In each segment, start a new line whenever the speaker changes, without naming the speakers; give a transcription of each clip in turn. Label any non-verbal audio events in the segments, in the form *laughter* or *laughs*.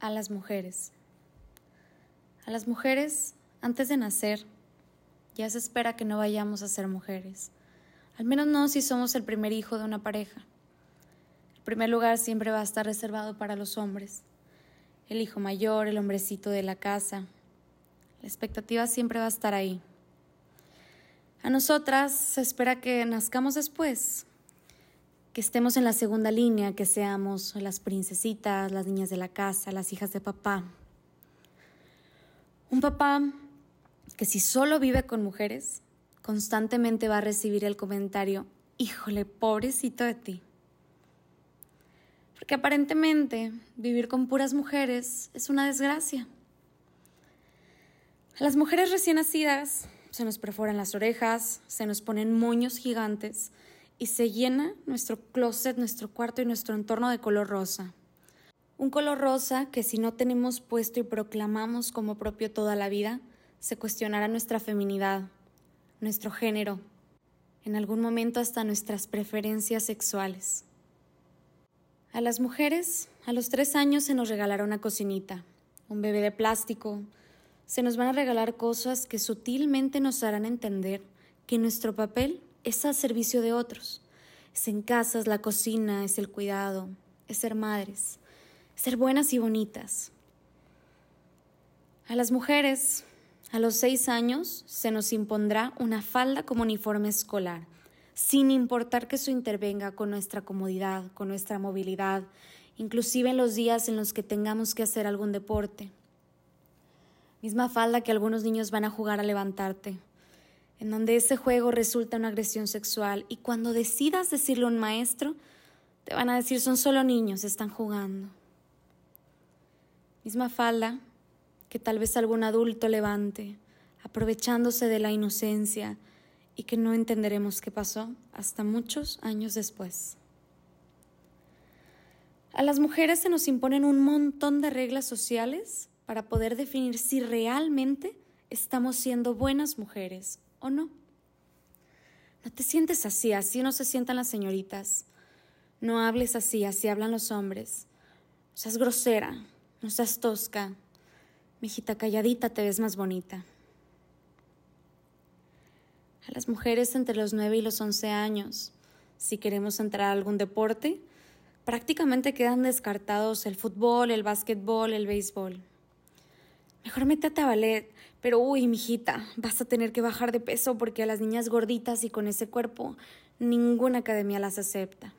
a las mujeres. A las mujeres, antes de nacer, ya se espera que no vayamos a ser mujeres. Al menos no si somos el primer hijo de una pareja. El primer lugar siempre va a estar reservado para los hombres. El hijo mayor, el hombrecito de la casa. La expectativa siempre va a estar ahí. A nosotras se espera que nazcamos después, que estemos en la segunda línea, que seamos las princesitas, las niñas de la casa, las hijas de papá. Un papá que si solo vive con mujeres, constantemente va a recibir el comentario, híjole, pobrecito de ti. Porque aparentemente vivir con puras mujeres es una desgracia. A las mujeres recién nacidas se nos perforan las orejas, se nos ponen moños gigantes, y se llena nuestro closet, nuestro cuarto y nuestro entorno de color rosa. Un color rosa que si no tenemos puesto y proclamamos como propio toda la vida, se cuestionará nuestra feminidad, nuestro género, en algún momento hasta nuestras preferencias sexuales. A las mujeres, a los tres años se nos regalará una cocinita, un bebé de plástico, se nos van a regalar cosas que sutilmente nos harán entender que nuestro papel es al servicio de otros. Es en casa, es la cocina, es el cuidado, es ser madres, es ser buenas y bonitas. A las mujeres, a los seis años, se nos impondrá una falda como uniforme escolar, sin importar que eso intervenga con nuestra comodidad, con nuestra movilidad, inclusive en los días en los que tengamos que hacer algún deporte. Misma falda que algunos niños van a jugar a levantarte, en donde ese juego resulta una agresión sexual y cuando decidas decirle a un maestro, te van a decir son solo niños, están jugando. Misma falda que tal vez algún adulto levante, aprovechándose de la inocencia y que no entenderemos qué pasó hasta muchos años después. A las mujeres se nos imponen un montón de reglas sociales para poder definir si realmente estamos siendo buenas mujeres ¿O no? No te sientes así, así no se sientan las señoritas. No hables así, así hablan los hombres. No seas grosera, no seas tosca. Mijita calladita te ves más bonita. A las mujeres entre los 9 y los 11 años, si queremos entrar a algún deporte, prácticamente quedan descartados el fútbol, el básquetbol, el béisbol. Mejor métete a ballet, pero uy, mijita, vas a tener que bajar de peso porque a las niñas gorditas y con ese cuerpo ninguna academia las acepta.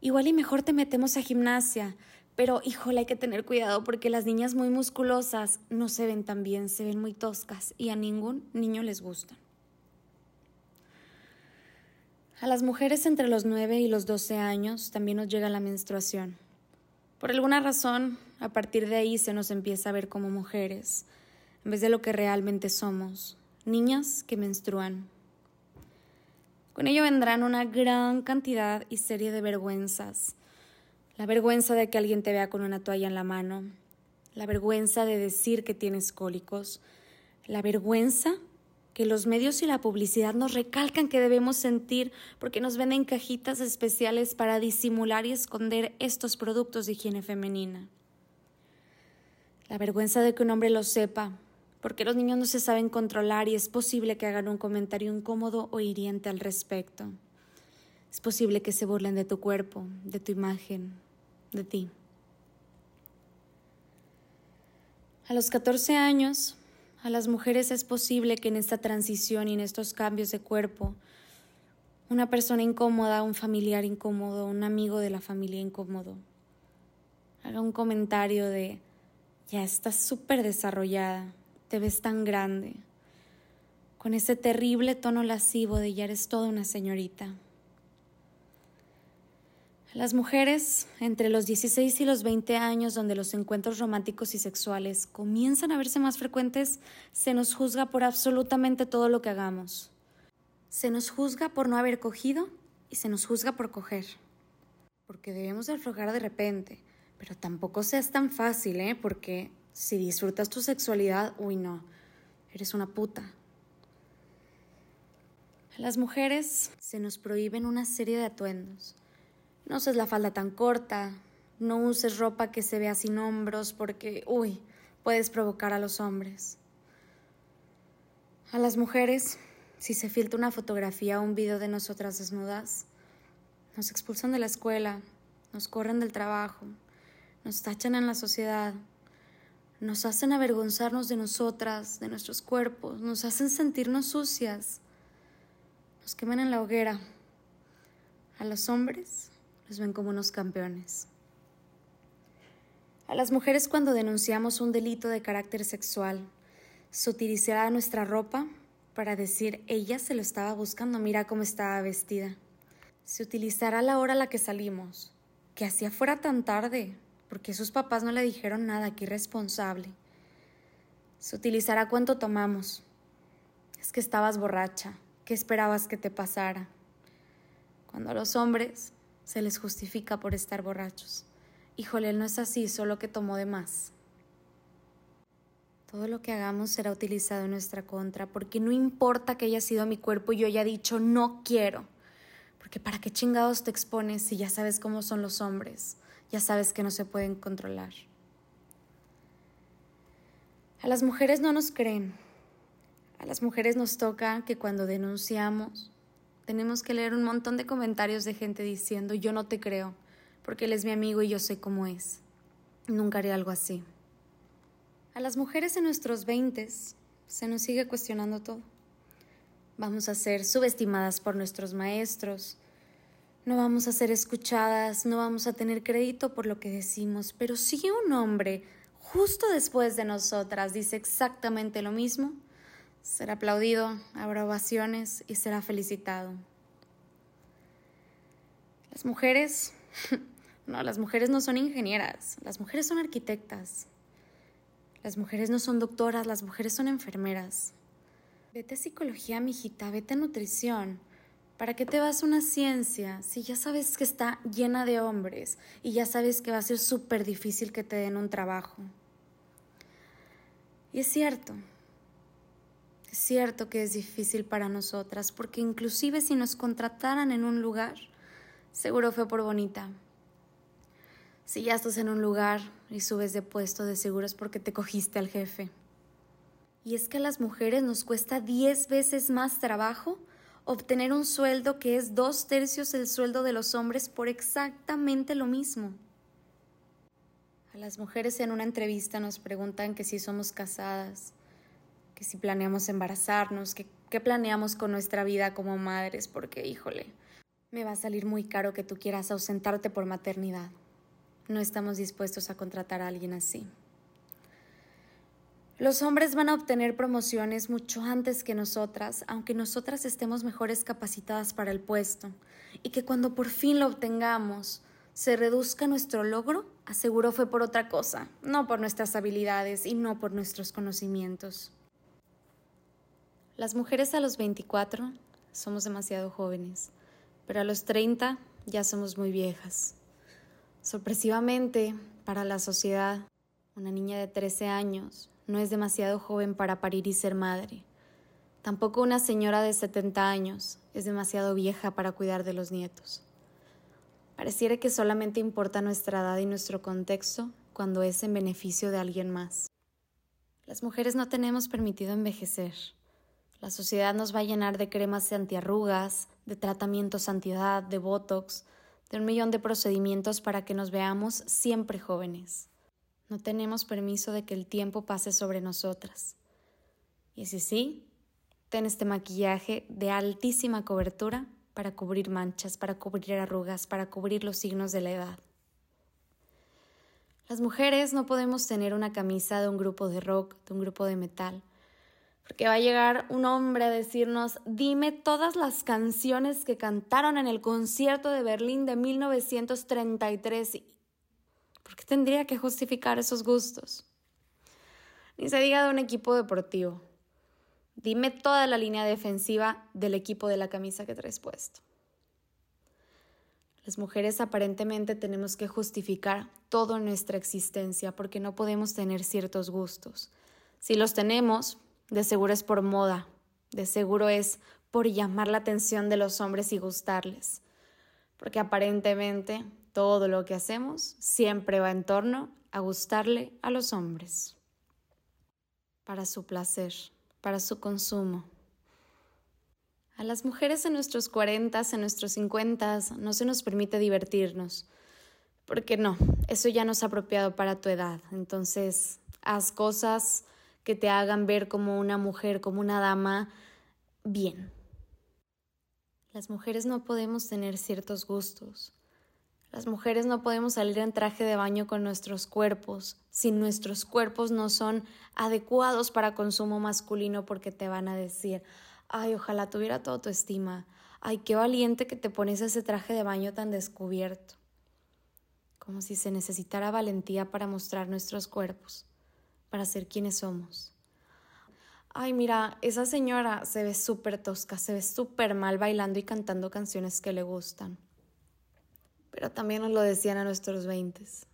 Igual y mejor te metemos a gimnasia, pero híjole, hay que tener cuidado porque las niñas muy musculosas no se ven tan bien, se ven muy toscas y a ningún niño les gustan. A las mujeres entre los 9 y los 12 años también nos llega la menstruación. Por alguna razón, a partir de ahí se nos empieza a ver como mujeres, en vez de lo que realmente somos, niñas que menstruan. Con ello vendrán una gran cantidad y serie de vergüenzas. La vergüenza de que alguien te vea con una toalla en la mano, la vergüenza de decir que tienes cólicos, la vergüenza que los medios y la publicidad nos recalcan que debemos sentir porque nos venden cajitas especiales para disimular y esconder estos productos de higiene femenina. La vergüenza de que un hombre lo sepa, porque los niños no se saben controlar y es posible que hagan un comentario incómodo o hiriente al respecto. Es posible que se burlen de tu cuerpo, de tu imagen, de ti. A los 14 años, a las mujeres es posible que en esta transición y en estos cambios de cuerpo, una persona incómoda, un familiar incómodo, un amigo de la familia incómodo, haga un comentario de, ya estás súper desarrollada, te ves tan grande, con ese terrible tono lascivo de ya eres toda una señorita. Las mujeres entre los 16 y los 20 años donde los encuentros románticos y sexuales comienzan a verse más frecuentes, se nos juzga por absolutamente todo lo que hagamos. Se nos juzga por no haber cogido y se nos juzga por coger. Porque debemos de aflojar de repente, pero tampoco seas tan fácil, ¿eh? Porque si disfrutas tu sexualidad, uy no, eres una puta. A las mujeres se nos prohíben una serie de atuendos no uses la falda tan corta, no uses ropa que se vea sin hombros porque, uy, puedes provocar a los hombres. A las mujeres, si se filtra una fotografía o un video de nosotras desnudas, nos expulsan de la escuela, nos corren del trabajo, nos tachan en la sociedad, nos hacen avergonzarnos de nosotras, de nuestros cuerpos, nos hacen sentirnos sucias, nos queman en la hoguera. A los hombres los ven como unos campeones. A las mujeres cuando denunciamos un delito de carácter sexual, se utilizará nuestra ropa para decir ella se lo estaba buscando, mira cómo estaba vestida. Se utilizará la hora a la que salimos, que hacía fuera tan tarde, porque sus papás no le dijeron nada, qué irresponsable. Se utilizará cuánto tomamos. Es que estabas borracha, ¿qué esperabas que te pasara? Cuando a los hombres se les justifica por estar borrachos. Híjole, él no es así, solo que tomó de más. Todo lo que hagamos será utilizado en nuestra contra, porque no importa que haya sido mi cuerpo y yo haya dicho no quiero. Porque para qué chingados te expones si ya sabes cómo son los hombres, ya sabes que no se pueden controlar. A las mujeres no nos creen. A las mujeres nos toca que cuando denunciamos tenemos que leer un montón de comentarios de gente diciendo yo no te creo, porque él es mi amigo y yo sé cómo es. Nunca haré algo así. A las mujeres en nuestros veintes se nos sigue cuestionando todo. Vamos a ser subestimadas por nuestros maestros, no vamos a ser escuchadas, no vamos a tener crédito por lo que decimos, pero si un hombre justo después de nosotras dice exactamente lo mismo, será aplaudido, habrá ovaciones y será felicitado. Las mujeres, *laughs* no, las mujeres no son ingenieras, las mujeres son arquitectas. Las mujeres no son doctoras, las mujeres son enfermeras. Vete a psicología, mijita, vete a nutrición. ¿Para qué te vas a una ciencia si ya sabes que está llena de hombres y ya sabes que va a ser súper difícil que te den un trabajo? Y es cierto, es cierto que es difícil para nosotras, porque inclusive si nos contrataran en un lugar, seguro fue por bonita. Si ya estás en un lugar y subes de puesto, de seguro es porque te cogiste al jefe. Y es que a las mujeres nos cuesta diez veces más trabajo obtener un sueldo que es dos tercios el sueldo de los hombres por exactamente lo mismo. A las mujeres en una entrevista nos preguntan que si somos casadas, que si planeamos embarazarnos, que qué planeamos con nuestra vida como madres, porque híjole, me va a salir muy caro que tú quieras ausentarte por maternidad. No estamos dispuestos a contratar a alguien así. Los hombres van a obtener promociones mucho antes que nosotras, aunque nosotras estemos mejores capacitadas para el puesto, y que cuando por fin lo obtengamos, se reduzca nuestro logro, aseguro fue por otra cosa, no por nuestras habilidades y no por nuestros conocimientos. Las mujeres a los 24 somos demasiado jóvenes, pero a los 30 ya somos muy viejas. Sorpresivamente, para la sociedad, una niña de 13 años no es demasiado joven para parir y ser madre. Tampoco una señora de 70 años es demasiado vieja para cuidar de los nietos. Pareciera que solamente importa nuestra edad y nuestro contexto cuando es en beneficio de alguien más. Las mujeres no tenemos permitido envejecer. La sociedad nos va a llenar de cremas antiarrugas, de tratamientos antiedad, de botox, de un millón de procedimientos para que nos veamos siempre jóvenes. No tenemos permiso de que el tiempo pase sobre nosotras. Y si sí, ten este maquillaje de altísima cobertura para cubrir manchas, para cubrir arrugas, para cubrir los signos de la edad. Las mujeres no podemos tener una camisa de un grupo de rock, de un grupo de metal, porque va a llegar un hombre a decirnos, dime todas las canciones que cantaron en el concierto de Berlín de 1933. ¿Por qué tendría que justificar esos gustos? Ni se diga de un equipo deportivo. Dime toda la línea defensiva del equipo de la camisa que traes puesto. Las mujeres aparentemente tenemos que justificar toda nuestra existencia porque no podemos tener ciertos gustos. Si los tenemos, de seguro es por moda, de seguro es por llamar la atención de los hombres y gustarles, porque aparentemente todo lo que hacemos siempre va en torno a gustarle a los hombres, para su placer, para su consumo. A las mujeres en nuestros cuarentas, en nuestros cincuentas, no se nos permite divertirnos, porque no, eso ya no es apropiado para tu edad. Entonces, haz cosas que te hagan ver como una mujer, como una dama, bien. Las mujeres no podemos tener ciertos gustos. Las mujeres no podemos salir en traje de baño con nuestros cuerpos si nuestros cuerpos no son adecuados para consumo masculino porque te van a decir, ay, ojalá tuviera toda tu estima, ay, qué valiente que te pones ese traje de baño tan descubierto. Como si se necesitara valentía para mostrar nuestros cuerpos, para ser quienes somos. Ay, mira, esa señora se ve súper tosca, se ve súper mal bailando y cantando canciones que le gustan pero también nos lo decían a nuestros veintes.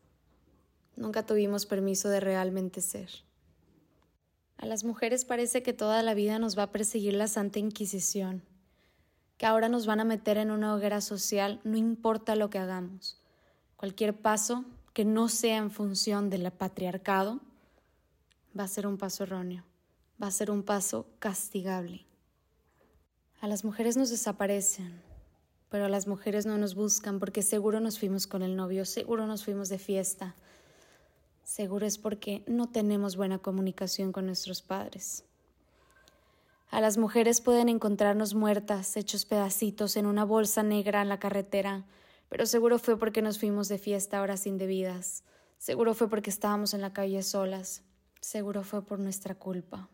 Nunca tuvimos permiso de realmente ser. A las mujeres parece que toda la vida nos va a perseguir la Santa Inquisición, que ahora nos van a meter en una hoguera social, no importa lo que hagamos. Cualquier paso que no sea en función del patriarcado va a ser un paso erróneo, va a ser un paso castigable. A las mujeres nos desaparecen, pero las mujeres no nos buscan porque seguro nos fuimos con el novio, seguro nos fuimos de fiesta, seguro es porque no tenemos buena comunicación con nuestros padres. A las mujeres pueden encontrarnos muertas, hechos pedacitos en una bolsa negra en la carretera, pero seguro fue porque nos fuimos de fiesta horas indebidas, seguro fue porque estábamos en la calle solas, seguro fue por nuestra culpa.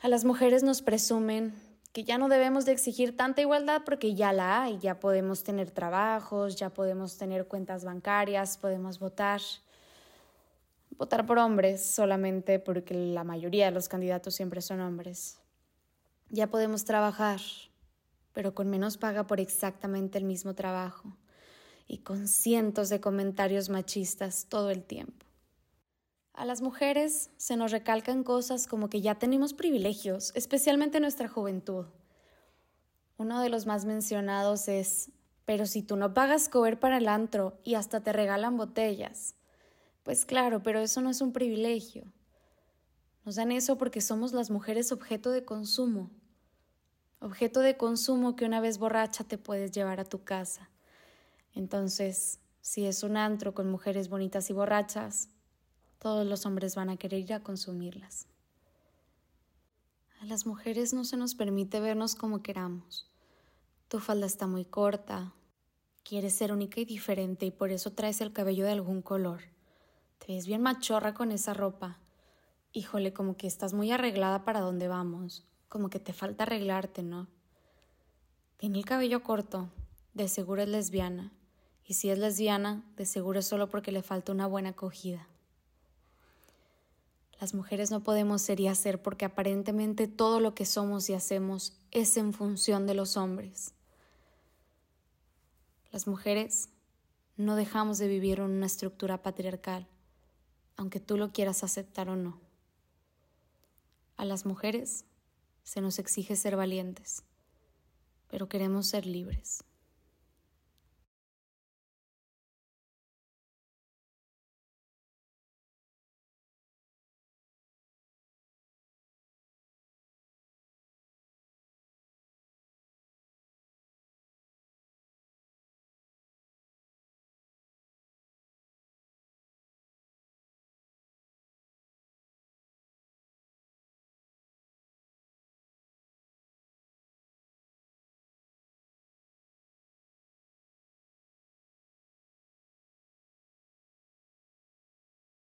A las mujeres nos presumen, que ya no debemos de exigir tanta igualdad porque ya la hay, ya podemos tener trabajos, ya podemos tener cuentas bancarias, podemos votar. Votar por hombres solamente porque la mayoría de los candidatos siempre son hombres. Ya podemos trabajar, pero con menos paga por exactamente el mismo trabajo y con cientos de comentarios machistas todo el tiempo. A las mujeres se nos recalcan cosas como que ya tenemos privilegios, especialmente en nuestra juventud. Uno de los más mencionados es, pero si tú no pagas cover para el antro y hasta te regalan botellas. Pues claro, pero eso no es un privilegio. Nos dan eso porque somos las mujeres objeto de consumo. Objeto de consumo que una vez borracha te puedes llevar a tu casa. Entonces, si es un antro con mujeres bonitas y borrachas, todos los hombres van a querer ir a consumirlas. A las mujeres no se nos permite vernos como queramos. Tu falda está muy corta, quieres ser única y diferente y por eso traes el cabello de algún color. Te ves bien machorra con esa ropa. Híjole, como que estás muy arreglada para donde vamos, como que te falta arreglarte, ¿no? Tiene el cabello corto, de seguro es lesbiana, y si es lesbiana, de seguro es solo porque le falta una buena acogida. Las mujeres no podemos ser y hacer porque aparentemente todo lo que somos y hacemos es en función de los hombres. Las mujeres no dejamos de vivir en una estructura patriarcal, aunque tú lo quieras aceptar o no. A las mujeres se nos exige ser valientes, pero queremos ser libres.